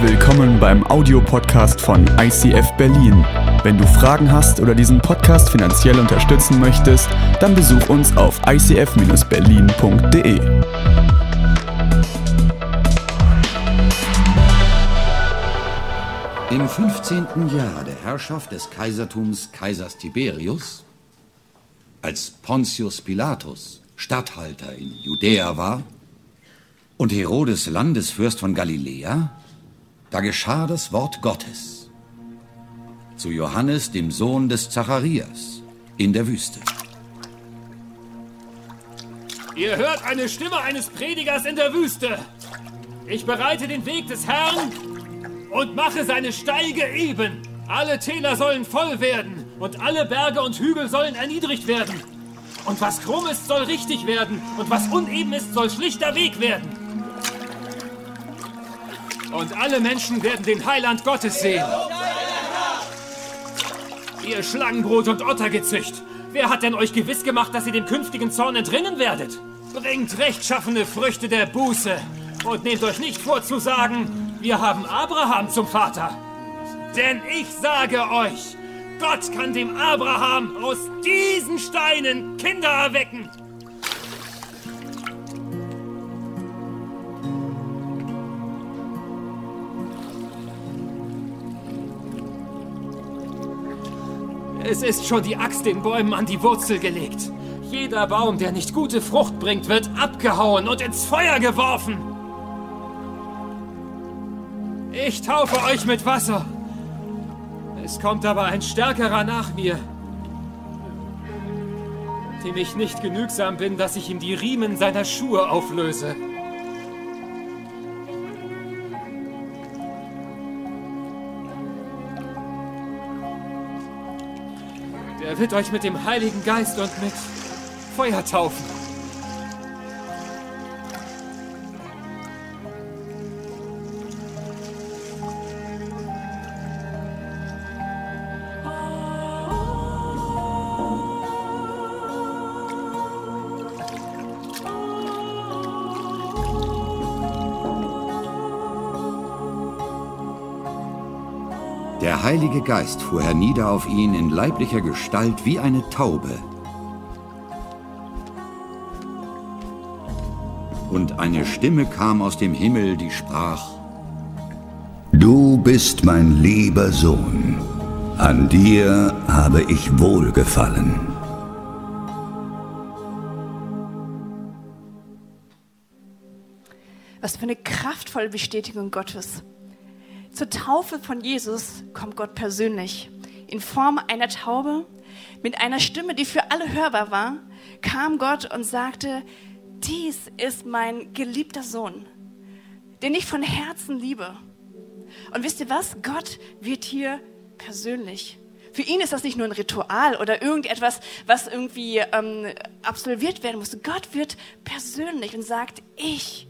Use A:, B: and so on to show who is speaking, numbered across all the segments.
A: Willkommen beim Audiopodcast von ICF Berlin. Wenn du Fragen hast oder diesen Podcast finanziell unterstützen möchtest, dann besuch uns auf icf-berlin.de.
B: Im 15. Jahr der Herrschaft des Kaisertums Kaisers Tiberius, als Pontius Pilatus Statthalter in Judäa war und Herodes Landesfürst von Galiläa, da geschah das Wort Gottes zu Johannes, dem Sohn des Zacharias, in der Wüste.
C: Ihr hört eine Stimme eines Predigers in der Wüste. Ich bereite den Weg des Herrn und mache seine Steige eben. Alle Täler sollen voll werden und alle Berge und Hügel sollen erniedrigt werden. Und was krumm ist, soll richtig werden und was uneben ist, soll schlichter Weg werden. Und alle Menschen werden den Heiland Gottes sehen. Ihr Schlangenbrot und Ottergezücht, wer hat denn euch gewiss gemacht, dass ihr dem künftigen Zorn entrinnen werdet? Bringt rechtschaffene Früchte der Buße und nehmt euch nicht vor zu sagen, wir haben Abraham zum Vater. Denn ich sage euch, Gott kann dem Abraham aus diesen Steinen Kinder erwecken. Es ist schon die Axt den Bäumen an die Wurzel gelegt. Jeder Baum, der nicht gute Frucht bringt, wird abgehauen und ins Feuer geworfen. Ich taufe euch mit Wasser. Es kommt aber ein Stärkerer nach mir, dem ich nicht genügsam bin, dass ich ihm die Riemen seiner Schuhe auflöse. Er wird euch mit dem Heiligen Geist und mit Feuer taufen.
B: Heilige Geist fuhr hernieder auf ihn in leiblicher Gestalt wie eine Taube. Und eine Stimme kam aus dem Himmel, die sprach,
D: Du bist mein lieber Sohn, an dir habe ich wohlgefallen.
E: Was für eine kraftvolle Bestätigung Gottes. Zur Taufe von Jesus kommt Gott persönlich. In Form einer Taube, mit einer Stimme, die für alle hörbar war, kam Gott und sagte, dies ist mein geliebter Sohn, den ich von Herzen liebe. Und wisst ihr was? Gott wird hier persönlich. Für ihn ist das nicht nur ein Ritual oder irgendetwas, was irgendwie ähm, absolviert werden muss. Gott wird persönlich und sagt, ich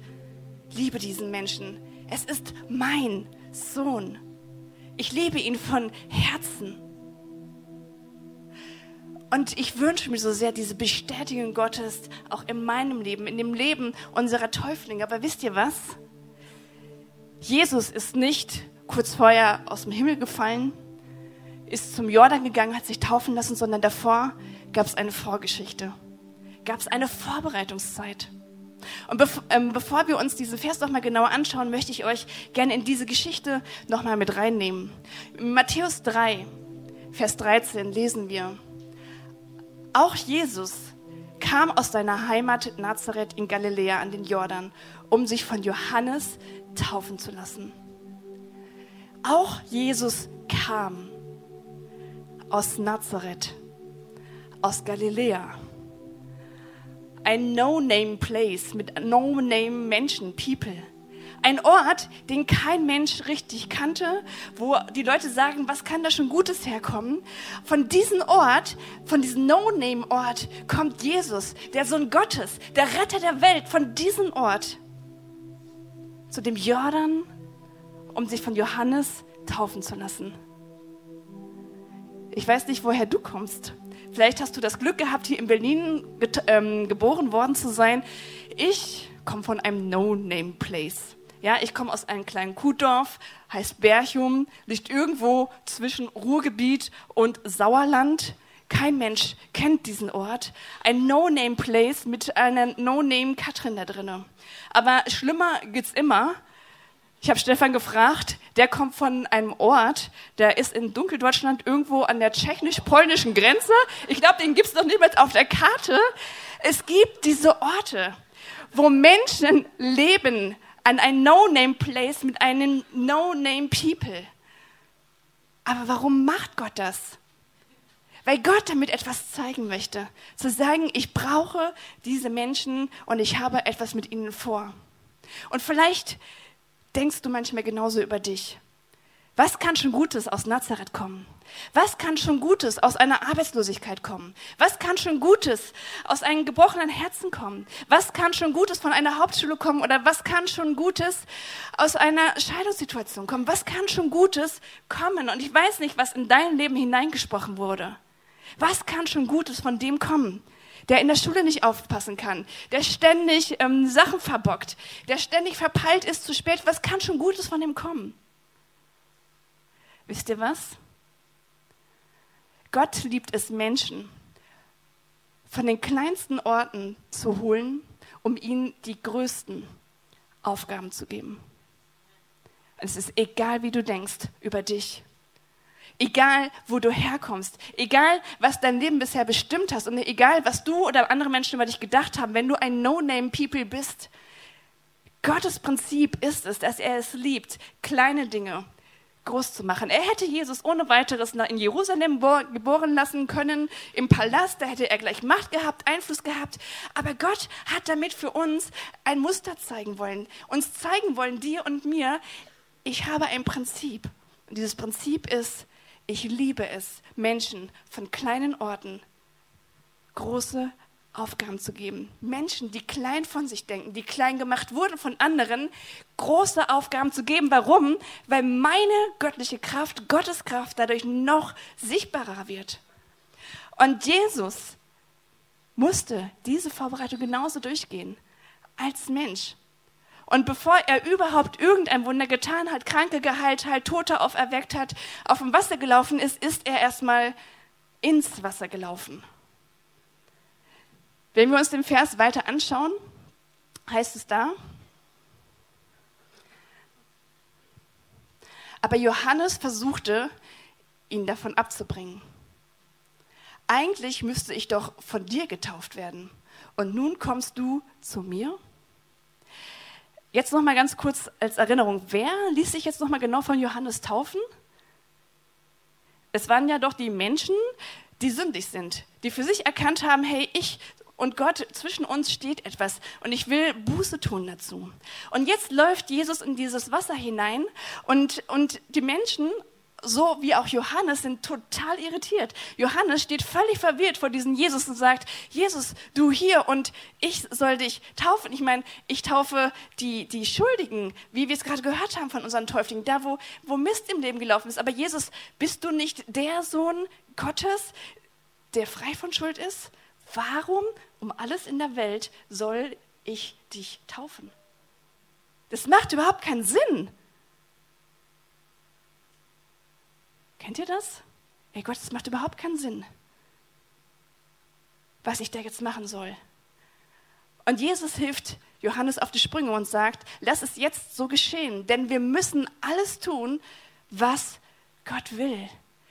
E: liebe diesen Menschen. Es ist mein Sohn. Ich liebe ihn von Herzen. Und ich wünsche mir so sehr diese Bestätigung Gottes auch in meinem Leben, in dem Leben unserer Täuflinge. Aber wisst ihr was? Jesus ist nicht kurz vorher aus dem Himmel gefallen, ist zum Jordan gegangen, hat sich taufen lassen, sondern davor gab es eine Vorgeschichte, gab es eine Vorbereitungszeit. Und bev ähm, bevor wir uns diese Vers noch mal genauer anschauen, möchte ich euch gerne in diese Geschichte noch mal mit reinnehmen. In Matthäus 3, Vers 13 lesen wir, auch Jesus kam aus seiner Heimat Nazareth in Galiläa an den Jordan, um sich von Johannes taufen zu lassen. Auch Jesus kam aus Nazareth, aus Galiläa ein No-Name-Place mit No-Name-Menschen, People. Ein Ort, den kein Mensch richtig kannte, wo die Leute sagen, was kann da schon Gutes herkommen? Von diesem Ort, von diesem No-Name-Ort kommt Jesus, der Sohn Gottes, der Retter der Welt, von diesem Ort zu dem Jordan, um sich von Johannes taufen zu lassen. Ich weiß nicht, woher du kommst. Vielleicht hast du das Glück gehabt, hier in Berlin ähm, geboren worden zu sein. Ich komme von einem No-Name-Place. Ja, ich komme aus einem kleinen Kuhdorf, heißt Berchum, liegt irgendwo zwischen Ruhrgebiet und Sauerland. Kein Mensch kennt diesen Ort. Ein No-Name-Place mit einer No-Name-Katrin da drinne. Aber schlimmer geht's immer. Ich habe Stefan gefragt, der kommt von einem Ort, der ist in Dunkeldeutschland irgendwo an der tschechisch-polnischen Grenze. Ich glaube, den gibt's noch niemals auf der Karte. Es gibt diese Orte, wo Menschen leben an ein No-Name-Place mit einem No-Name-People. Aber warum macht Gott das? Weil Gott damit etwas zeigen möchte. Zu sagen, ich brauche diese Menschen und ich habe etwas mit ihnen vor. Und vielleicht denkst du manchmal genauso über dich. Was kann schon Gutes aus Nazareth kommen? Was kann schon Gutes aus einer Arbeitslosigkeit kommen? Was kann schon Gutes aus einem gebrochenen Herzen kommen? Was kann schon Gutes von einer Hauptschule kommen? Oder was kann schon Gutes aus einer Scheidungssituation kommen? Was kann schon Gutes kommen? Und ich weiß nicht, was in dein Leben hineingesprochen wurde. Was kann schon Gutes von dem kommen? Der in der Schule nicht aufpassen kann, der ständig ähm, Sachen verbockt, der ständig verpeilt ist zu spät. Was kann schon Gutes von dem kommen? Wisst ihr was? Gott liebt es, Menschen von den kleinsten Orten zu holen, um ihnen die größten Aufgaben zu geben. Es ist egal, wie du denkst über dich. Egal, wo du herkommst, egal, was dein Leben bisher bestimmt hast und egal, was du oder andere Menschen über dich gedacht haben, wenn du ein No-Name-People bist, Gottes Prinzip ist es, dass er es liebt, kleine Dinge groß zu machen. Er hätte Jesus ohne weiteres in Jerusalem geboren lassen können, im Palast, da hätte er gleich Macht gehabt, Einfluss gehabt. Aber Gott hat damit für uns ein Muster zeigen wollen, uns zeigen wollen, dir und mir, ich habe ein Prinzip. Und dieses Prinzip ist, ich liebe es, Menschen von kleinen Orten große Aufgaben zu geben. Menschen, die klein von sich denken, die klein gemacht wurden von anderen, große Aufgaben zu geben. Warum? Weil meine göttliche Kraft, Gottes Kraft dadurch noch sichtbarer wird. Und Jesus musste diese Vorbereitung genauso durchgehen als Mensch. Und bevor er überhaupt irgendein Wunder getan hat, Kranke geheilt hat, Tote auferweckt hat, auf dem Wasser gelaufen ist, ist er erstmal ins Wasser gelaufen. Wenn wir uns den Vers weiter anschauen, heißt es da, aber Johannes versuchte, ihn davon abzubringen. Eigentlich müsste ich doch von dir getauft werden. Und nun kommst du zu mir? Jetzt noch mal ganz kurz als Erinnerung, wer ließ sich jetzt noch mal genau von Johannes taufen? Es waren ja doch die Menschen, die sündig sind, die für sich erkannt haben, hey, ich und Gott, zwischen uns steht etwas und ich will Buße tun dazu. Und jetzt läuft Jesus in dieses Wasser hinein und, und die Menschen so wie auch Johannes sind total irritiert. Johannes steht völlig verwirrt vor diesem Jesus und sagt, Jesus, du hier und ich soll dich taufen. Ich meine, ich taufe die, die Schuldigen, wie wir es gerade gehört haben von unseren Täuflingen, da wo, wo Mist im Leben gelaufen ist. Aber Jesus, bist du nicht der Sohn Gottes, der frei von Schuld ist? Warum um alles in der Welt soll ich dich taufen? Das macht überhaupt keinen Sinn. Kennt ihr das? Ey Gott, das macht überhaupt keinen Sinn, was ich da jetzt machen soll. Und Jesus hilft Johannes auf die Sprünge und sagt, lass es jetzt so geschehen, denn wir müssen alles tun, was Gott will.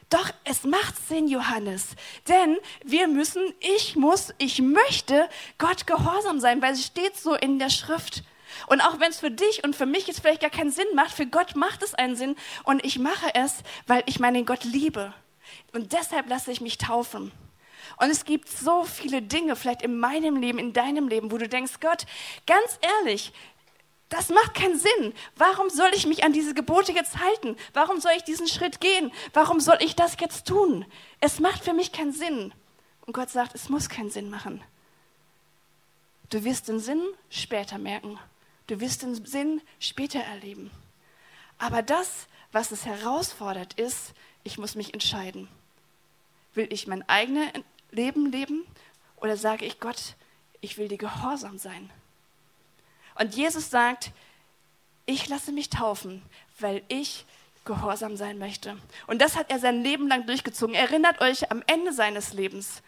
E: Doch es macht Sinn, Johannes, denn wir müssen, ich muss, ich möchte Gott gehorsam sein, weil es steht so in der Schrift. Und auch wenn es für dich und für mich jetzt vielleicht gar keinen Sinn macht, für Gott macht es einen Sinn. Und ich mache es, weil ich meinen Gott liebe. Und deshalb lasse ich mich taufen. Und es gibt so viele Dinge, vielleicht in meinem Leben, in deinem Leben, wo du denkst, Gott, ganz ehrlich, das macht keinen Sinn. Warum soll ich mich an diese Gebote jetzt halten? Warum soll ich diesen Schritt gehen? Warum soll ich das jetzt tun? Es macht für mich keinen Sinn. Und Gott sagt, es muss keinen Sinn machen. Du wirst den Sinn später merken. Du wirst den Sinn später erleben. Aber das, was es herausfordert, ist, ich muss mich entscheiden. Will ich mein eigenes Leben leben oder sage ich Gott, ich will dir gehorsam sein? Und Jesus sagt, ich lasse mich taufen, weil ich gehorsam sein möchte. Und das hat er sein Leben lang durchgezogen. Erinnert euch am Ende seines Lebens.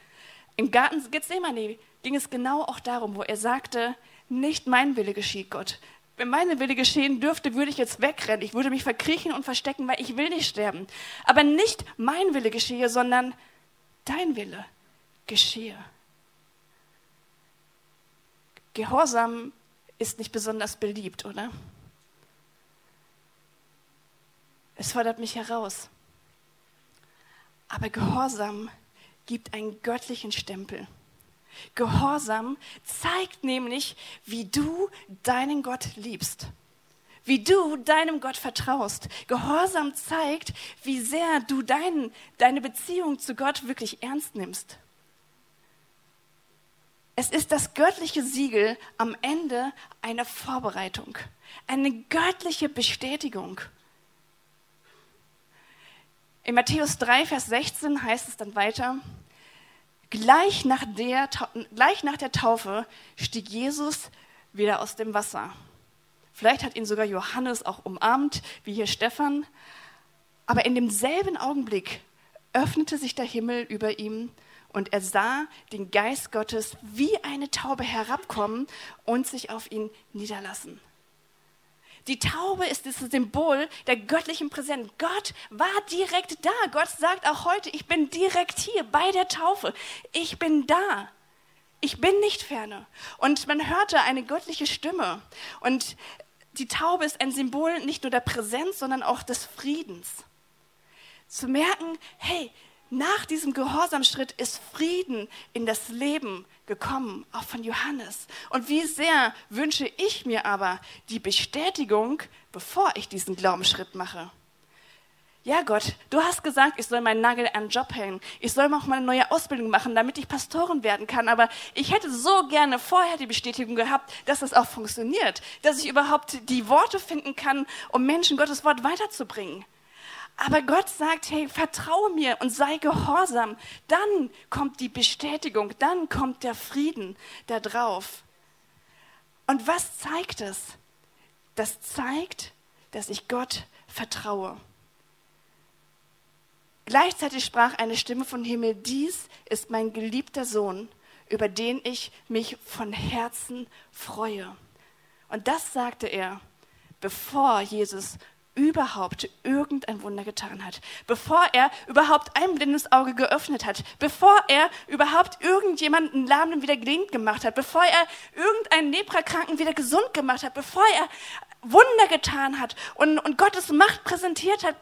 E: Im Garten Gethsemane ging es genau auch darum, wo er sagte, nicht mein Wille geschieht, Gott. Wenn meine Wille geschehen dürfte, würde ich jetzt wegrennen. Ich würde mich verkriechen und verstecken, weil ich will nicht sterben. Aber nicht mein Wille geschehe, sondern dein Wille geschehe. Gehorsam ist nicht besonders beliebt, oder? Es fordert mich heraus. Aber Gehorsam gibt einen göttlichen Stempel. Gehorsam zeigt nämlich, wie du deinen Gott liebst, wie du deinem Gott vertraust. Gehorsam zeigt, wie sehr du dein, deine Beziehung zu Gott wirklich ernst nimmst. Es ist das göttliche Siegel am Ende einer Vorbereitung, eine göttliche Bestätigung. In Matthäus 3, Vers 16 heißt es dann weiter, gleich nach der, gleich nach der Taufe stieg Jesus wieder aus dem Wasser. Vielleicht hat ihn sogar Johannes auch umarmt, wie hier Stephan. Aber in demselben Augenblick öffnete sich der Himmel über ihm und er sah den Geist Gottes wie eine Taube herabkommen und sich auf ihn niederlassen. Die Taube ist das Symbol der göttlichen Präsenz. Gott war direkt da. Gott sagt auch heute, ich bin direkt hier bei der Taufe. Ich bin da. Ich bin nicht ferne. Und man hörte eine göttliche Stimme. Und die Taube ist ein Symbol nicht nur der Präsenz, sondern auch des Friedens. Zu merken, hey, nach diesem Gehorsamschritt ist Frieden in das Leben gekommen, auch von Johannes. Und wie sehr wünsche ich mir aber die Bestätigung, bevor ich diesen Glaubensschritt mache. Ja, Gott, du hast gesagt, ich soll meinen Nagel an den Job hängen. Ich soll auch mal eine neue Ausbildung machen, damit ich Pastorin werden kann. Aber ich hätte so gerne vorher die Bestätigung gehabt, dass das auch funktioniert. Dass ich überhaupt die Worte finden kann, um Menschen Gottes Wort weiterzubringen. Aber Gott sagt, hey, vertraue mir und sei gehorsam. Dann kommt die Bestätigung, dann kommt der Frieden da drauf. Und was zeigt es? Das zeigt, dass ich Gott vertraue. Gleichzeitig sprach eine Stimme vom Himmel, dies ist mein geliebter Sohn, über den ich mich von Herzen freue. Und das sagte er, bevor Jesus überhaupt irgendein Wunder getan hat, bevor er überhaupt ein blindes Auge geöffnet hat, bevor er überhaupt irgendjemanden Lahmen wieder gelähmt gemacht hat, bevor er irgendeinen Leprakranken wieder gesund gemacht hat, bevor er Wunder getan hat und, und Gottes Macht präsentiert hat,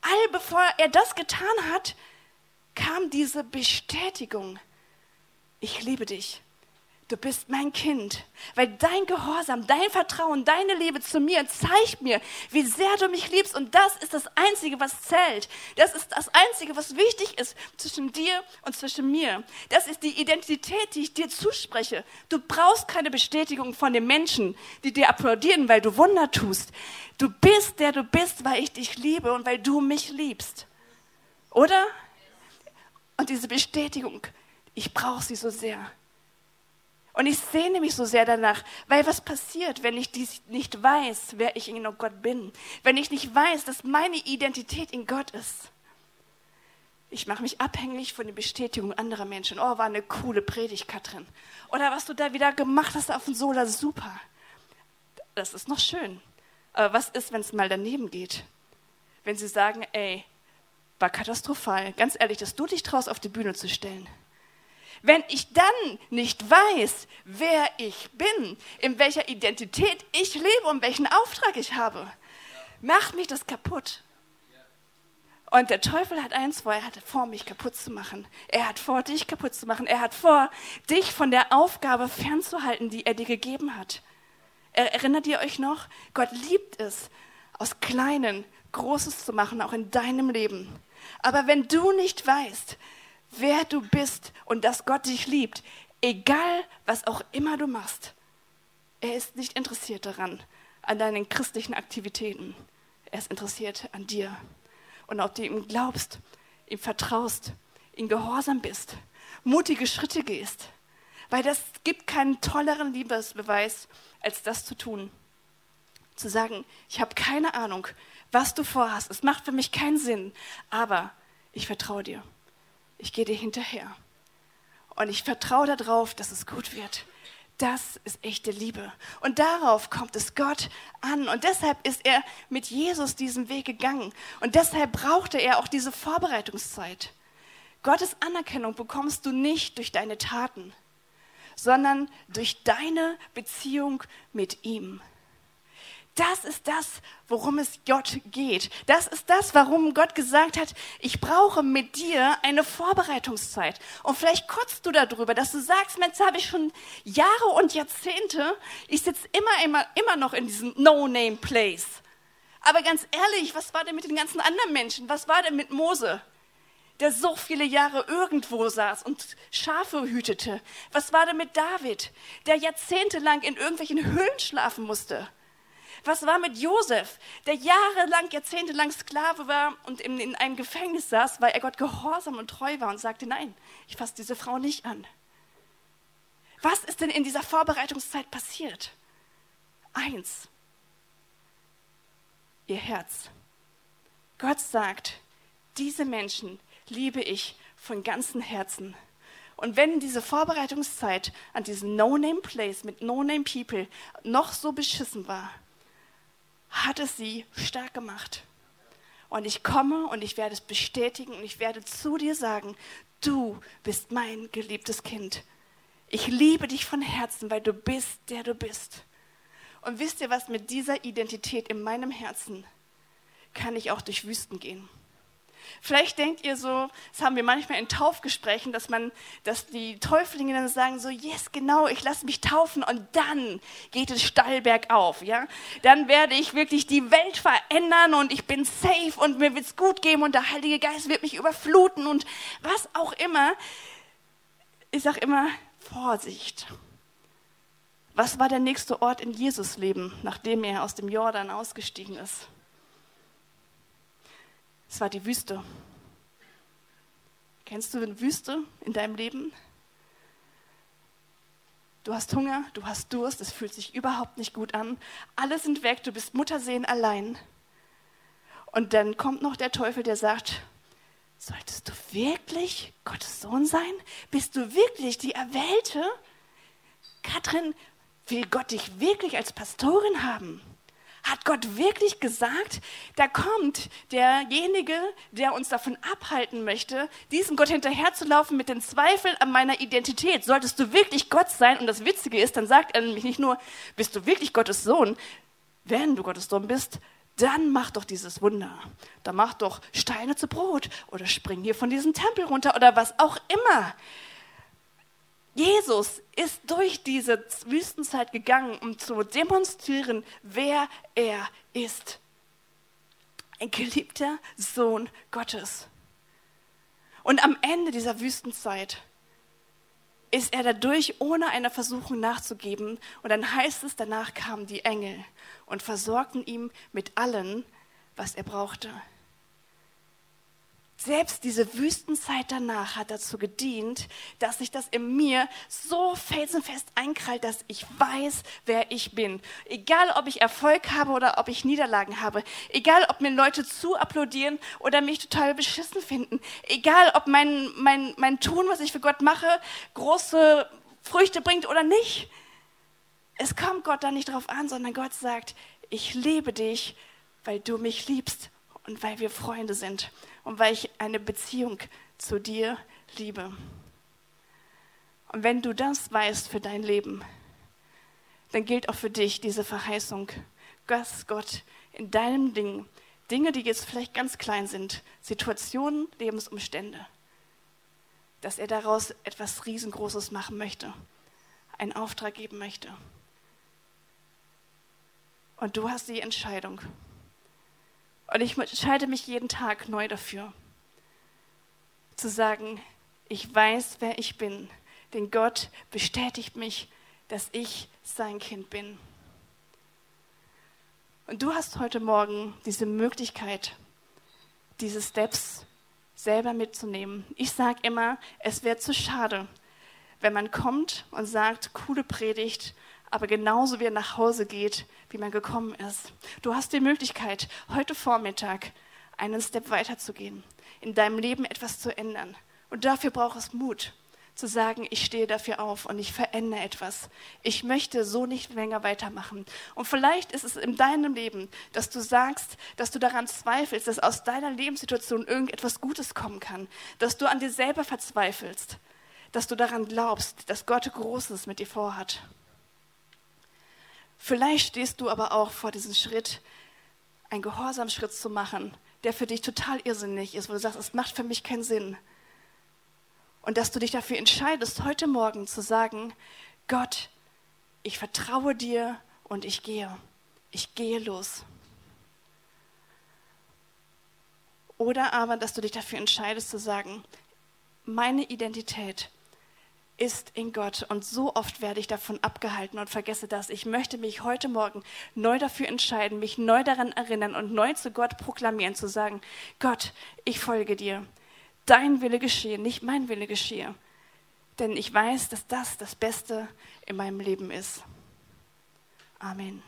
E: all bevor er das getan hat, kam diese Bestätigung, ich liebe dich du bist mein Kind, weil dein Gehorsam, dein Vertrauen, deine Liebe zu mir zeigt mir, wie sehr du mich liebst und das ist das Einzige, was zählt. Das ist das Einzige, was wichtig ist zwischen dir und zwischen mir. Das ist die Identität, die ich dir zuspreche. Du brauchst keine Bestätigung von den Menschen, die dir applaudieren, weil du Wunder tust. Du bist der du bist, weil ich dich liebe und weil du mich liebst. Oder? Und diese Bestätigung, ich brauche sie so sehr. Und ich sehne mich so sehr danach, weil was passiert, wenn ich dies nicht weiß, wer ich in Gott bin? Wenn ich nicht weiß, dass meine Identität in Gott ist? Ich mache mich abhängig von den Bestätigungen anderer Menschen. Oh, war eine coole Predigt, Katrin. Oder was du da wieder gemacht hast auf dem Sola, super. Das ist noch schön. Aber was ist, wenn es mal daneben geht? Wenn sie sagen, ey, war katastrophal. Ganz ehrlich, dass du dich traust, auf die Bühne zu stellen. Wenn ich dann nicht weiß, wer ich bin, in welcher Identität ich lebe und welchen Auftrag ich habe, macht mich das kaputt. Und der Teufel hat eins vor, er hatte vor, mich kaputt zu machen. Er hat vor, dich kaputt zu machen. Er hat vor, dich von der Aufgabe fernzuhalten, die er dir gegeben hat. Erinnert ihr euch noch? Gott liebt es, aus Kleinen Großes zu machen, auch in deinem Leben. Aber wenn du nicht weißt, wer du bist und dass Gott dich liebt, egal was auch immer du machst. Er ist nicht interessiert daran, an deinen christlichen Aktivitäten. Er ist interessiert an dir. Und ob du ihm glaubst, ihm vertraust, ihm gehorsam bist, mutige Schritte gehst. Weil das gibt keinen tolleren Liebesbeweis, als das zu tun. Zu sagen, ich habe keine Ahnung, was du vorhast. Es macht für mich keinen Sinn, aber ich vertraue dir. Ich gehe dir hinterher. Und ich vertraue darauf, dass es gut wird. Das ist echte Liebe. Und darauf kommt es Gott an. Und deshalb ist er mit Jesus diesen Weg gegangen. Und deshalb brauchte er auch diese Vorbereitungszeit. Gottes Anerkennung bekommst du nicht durch deine Taten, sondern durch deine Beziehung mit ihm. Das ist das, worum es Gott geht. Das ist das, warum Gott gesagt hat, ich brauche mit dir eine Vorbereitungszeit. Und vielleicht kotzt du darüber, dass du sagst, Mensch, habe ich schon Jahre und Jahrzehnte, ich sitze immer, immer, immer noch in diesem No-Name-Place. Aber ganz ehrlich, was war denn mit den ganzen anderen Menschen? Was war denn mit Mose? der so viele Jahre irgendwo saß und Schafe hütete? Was war denn mit David, der jahrzehntelang in irgendwelchen Höhlen schlafen musste? Was war mit Josef, der jahrelang, jahrzehntelang Sklave war und in, in einem Gefängnis saß, weil er Gott gehorsam und treu war und sagte, nein, ich fasse diese Frau nicht an. Was ist denn in dieser Vorbereitungszeit passiert? Eins, ihr Herz. Gott sagt, diese Menschen liebe ich von ganzem Herzen. Und wenn diese Vorbereitungszeit an diesem No-Name-Place mit No-Name-People noch so beschissen war, hat es sie stark gemacht. Und ich komme und ich werde es bestätigen und ich werde zu dir sagen, du bist mein geliebtes Kind. Ich liebe dich von Herzen, weil du bist, der du bist. Und wisst ihr was, mit dieser Identität in meinem Herzen kann ich auch durch Wüsten gehen. Vielleicht denkt ihr so, das haben wir manchmal in Taufgesprächen, dass man, dass die Täuflinge dann sagen so, yes, genau, ich lasse mich taufen und dann geht es steil bergauf, ja. Dann werde ich wirklich die Welt verändern und ich bin safe und mir wird es gut geben und der Heilige Geist wird mich überfluten und was auch immer. Ich sage immer, Vorsicht. Was war der nächste Ort in Jesus Leben, nachdem er aus dem Jordan ausgestiegen ist? Es war die Wüste. Kennst du eine Wüste in deinem Leben? Du hast Hunger, du hast Durst, es fühlt sich überhaupt nicht gut an. Alle sind weg, du bist Muttersehen allein. Und dann kommt noch der Teufel, der sagt, solltest du wirklich Gottes Sohn sein? Bist du wirklich die Erwählte? Katrin, will Gott dich wirklich als Pastorin haben? Hat Gott wirklich gesagt, da kommt derjenige, der uns davon abhalten möchte, diesem Gott hinterherzulaufen mit den Zweifeln an meiner Identität? Solltest du wirklich Gott sein? Und das Witzige ist, dann sagt er nämlich nicht nur, bist du wirklich Gottes Sohn? Wenn du Gottes Sohn bist, dann mach doch dieses Wunder. Dann mach doch Steine zu Brot oder spring hier von diesem Tempel runter oder was auch immer. Jesus ist durch diese Wüstenzeit gegangen, um zu demonstrieren, wer er ist. Ein geliebter Sohn Gottes. Und am Ende dieser Wüstenzeit ist er dadurch, ohne einer Versuchung nachzugeben. Und dann heißt es, danach kamen die Engel und versorgten ihm mit allem, was er brauchte. Selbst diese Wüstenzeit danach hat dazu gedient, dass sich das in mir so felsenfest einkrallt, dass ich weiß, wer ich bin. Egal, ob ich Erfolg habe oder ob ich Niederlagen habe. Egal, ob mir Leute zu applaudieren oder mich total beschissen finden. Egal, ob mein, mein, mein Tun, was ich für Gott mache, große Früchte bringt oder nicht. Es kommt Gott da nicht drauf an, sondern Gott sagt, ich liebe dich, weil du mich liebst und weil wir Freunde sind und weil ich eine Beziehung zu dir liebe. Und wenn du das weißt für dein Leben, dann gilt auch für dich diese Verheißung, dass Gott in deinem Ding, Dinge, die jetzt vielleicht ganz klein sind, Situationen, Lebensumstände, dass er daraus etwas Riesengroßes machen möchte, einen Auftrag geben möchte. Und du hast die Entscheidung. Und ich entscheide mich jeden Tag neu dafür, zu sagen, ich weiß, wer ich bin, denn Gott bestätigt mich, dass ich sein Kind bin. Und du hast heute Morgen diese Möglichkeit, diese Steps selber mitzunehmen. Ich sage immer, es wäre zu schade, wenn man kommt und sagt, coole Predigt, aber genauso wie er nach Hause geht, wie man gekommen ist. Du hast die Möglichkeit, heute Vormittag einen Step weiterzugehen, in deinem Leben etwas zu ändern. Und dafür braucht es Mut zu sagen, ich stehe dafür auf und ich verändere etwas. Ich möchte so nicht länger weitermachen. Und vielleicht ist es in deinem Leben, dass du sagst, dass du daran zweifelst, dass aus deiner Lebenssituation irgendetwas Gutes kommen kann, dass du an dir selber verzweifelst, dass du daran glaubst, dass Gott Großes mit dir vorhat. Vielleicht stehst du aber auch vor diesem Schritt, einen Gehorsamschritt zu machen, der für dich total irrsinnig ist, wo du sagst, es macht für mich keinen Sinn. Und dass du dich dafür entscheidest, heute Morgen zu sagen, Gott, ich vertraue dir und ich gehe. Ich gehe los. Oder aber, dass du dich dafür entscheidest zu sagen, meine Identität ist in Gott und so oft werde ich davon abgehalten und vergesse das. Ich möchte mich heute Morgen neu dafür entscheiden, mich neu daran erinnern und neu zu Gott proklamieren, zu sagen, Gott, ich folge dir dein Wille geschehe, nicht mein Wille geschehe. Denn ich weiß, dass das das Beste in meinem Leben ist. Amen.